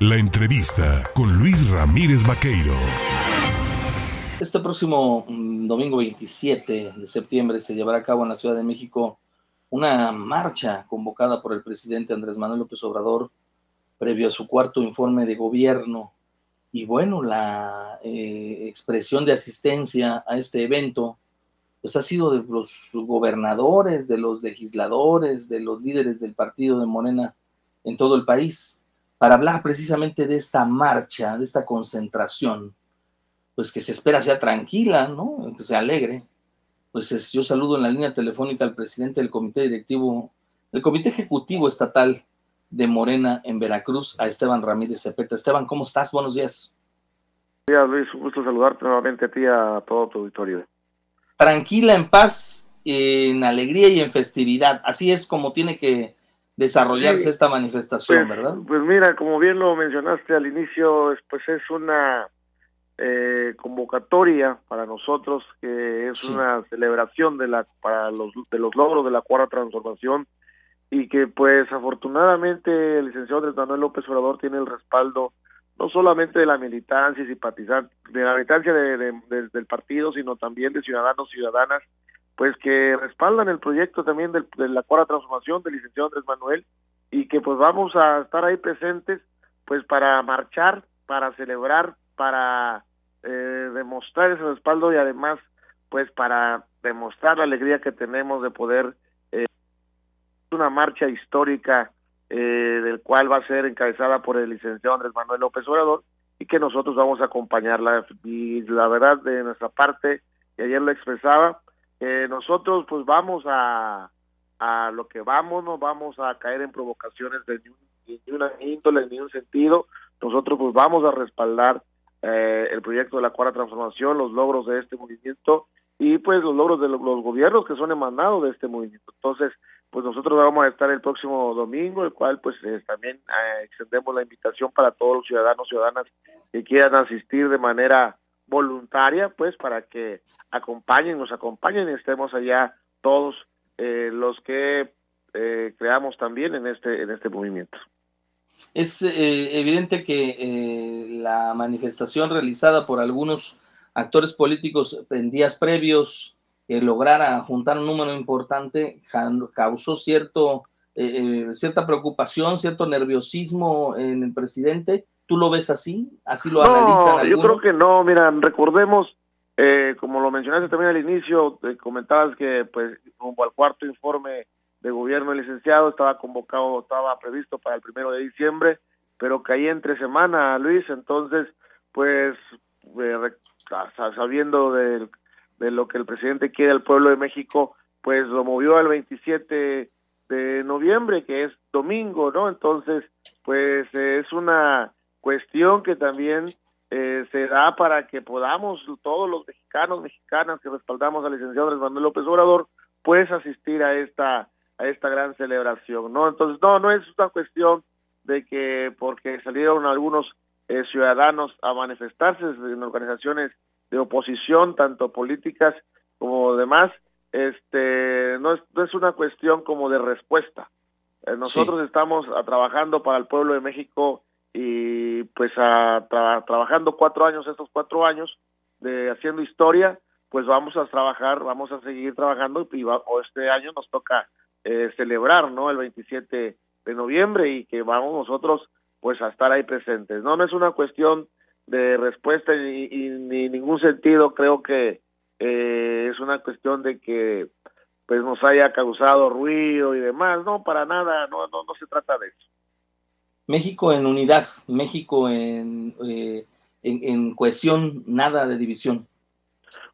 La entrevista con Luis Ramírez Vaqueiro. Este próximo mm, domingo 27 de septiembre se llevará a cabo en la Ciudad de México una marcha convocada por el presidente Andrés Manuel López Obrador previo a su cuarto informe de gobierno. Y bueno, la eh, expresión de asistencia a este evento pues ha sido de los gobernadores, de los legisladores, de los líderes del partido de Morena en todo el país para hablar precisamente de esta marcha, de esta concentración, pues que se espera sea tranquila, ¿no? Que sea alegre. Pues yo saludo en la línea telefónica al presidente del comité directivo, del comité ejecutivo estatal de Morena en Veracruz, a Esteban Ramírez Cepeta. Esteban, ¿cómo estás? Buenos días. Buenos días, Luis. Un gusto saludarte nuevamente a ti y a todo tu auditorio. Tranquila, en paz, en alegría y en festividad. Así es como tiene que desarrollarse esta manifestación, pues, ¿verdad? Pues mira, como bien lo mencionaste al inicio, pues es una eh, convocatoria para nosotros que es una celebración de la para los de los logros de la cuarta transformación y que pues afortunadamente el licenciado Andrés Manuel López Obrador tiene el respaldo no solamente de la militancia y simpatizantes, de la militancia de, del partido, sino también de ciudadanos y ciudadanas pues que respaldan el proyecto también de la cuarta transformación del licenciado Andrés Manuel y que pues vamos a estar ahí presentes pues para marchar, para celebrar, para eh, demostrar ese respaldo y además pues para demostrar la alegría que tenemos de poder eh, una marcha histórica eh, del cual va a ser encabezada por el licenciado Andrés Manuel López Obrador y que nosotros vamos a acompañarla. Y la verdad de nuestra parte y ayer lo expresaba eh, nosotros pues vamos a, a lo que vamos, no vamos a caer en provocaciones de ninguna índole, ni un sentido, nosotros pues vamos a respaldar eh, el proyecto de la cuarta transformación, los logros de este movimiento y pues los logros de los, gobiernos que son emanados de este movimiento. Entonces, pues nosotros vamos a estar el próximo domingo, el cual pues también eh, extendemos la invitación para todos los ciudadanos y ciudadanas que quieran asistir de manera voluntaria, pues para que acompañen, nos acompañen y estemos allá todos eh, los que eh, creamos también en este, en este movimiento. Es eh, evidente que la manifestación realizada por algunos actores políticos en días previos que lograra juntar un número importante causó cierto, cierta preocupación, cierto nerviosismo en el presidente ¿Tú lo ves así? ¿Así lo no, Yo creo que no, mira, recordemos, eh, como lo mencionaste también al inicio, comentabas que pues rumbo al cuarto informe de gobierno licenciado estaba convocado, estaba previsto para el primero de diciembre, pero caía entre semana, Luis, entonces, pues, eh, sabiendo de, de lo que el presidente quiere al pueblo de México, pues lo movió al 27 de noviembre, que es domingo, ¿no? Entonces, pues es una cuestión que también eh, se da para que podamos todos los mexicanos, mexicanas que respaldamos al licenciado Andrés Manuel López Obrador, pues asistir a esta a esta gran celebración, ¿no? Entonces, no, no es una cuestión de que porque salieron algunos eh, ciudadanos a manifestarse en organizaciones de oposición, tanto políticas como demás, este, no es, no es una cuestión como de respuesta. Eh, nosotros estamos trabajando para el pueblo de México y pues a, trabajando cuatro años, estos cuatro años de haciendo historia, pues vamos a trabajar, vamos a seguir trabajando y o este año nos toca eh, celebrar, ¿no? El 27 de noviembre y que vamos nosotros pues a estar ahí presentes. No, no es una cuestión de respuesta y, ni ningún sentido, creo que eh, es una cuestión de que pues nos haya causado ruido y demás, no, para nada, no, no, no se trata de eso. México en unidad, México en, eh, en, cohesión, nada de división.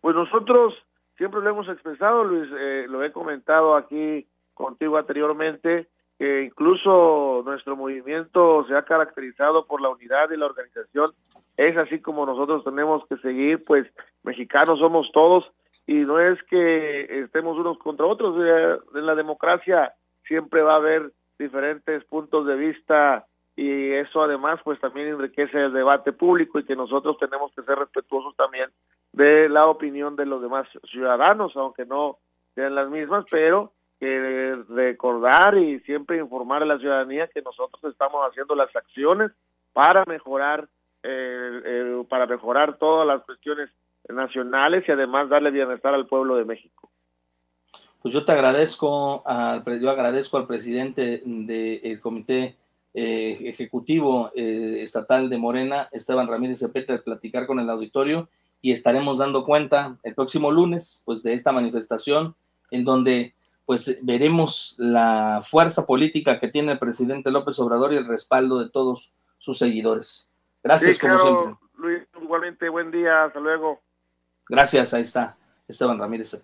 Pues nosotros siempre lo hemos expresado, Luis, eh, lo he comentado aquí contigo anteriormente, que incluso nuestro movimiento se ha caracterizado por la unidad y la organización. Es así como nosotros tenemos que seguir, pues mexicanos somos todos y no es que estemos unos contra otros. Eh, en la democracia siempre va a haber diferentes puntos de vista y eso además pues también enriquece el debate público y que nosotros tenemos que ser respetuosos también de la opinión de los demás ciudadanos, aunque no sean las mismas, pero que recordar y siempre informar a la ciudadanía que nosotros estamos haciendo las acciones para mejorar eh, para mejorar todas las cuestiones nacionales y además darle bienestar al pueblo de México. Pues yo te agradezco, al, yo agradezco al presidente del comité eh, ejecutivo eh, estatal de Morena, Esteban Ramírez Cepeta, de platicar con el auditorio y estaremos dando cuenta el próximo lunes, pues de esta manifestación en donde pues veremos la fuerza política que tiene el presidente López Obrador y el respaldo de todos sus seguidores. Gracias, como siempre. Luis, igualmente, buen día, hasta luego. Gracias, ahí está Esteban Ramírez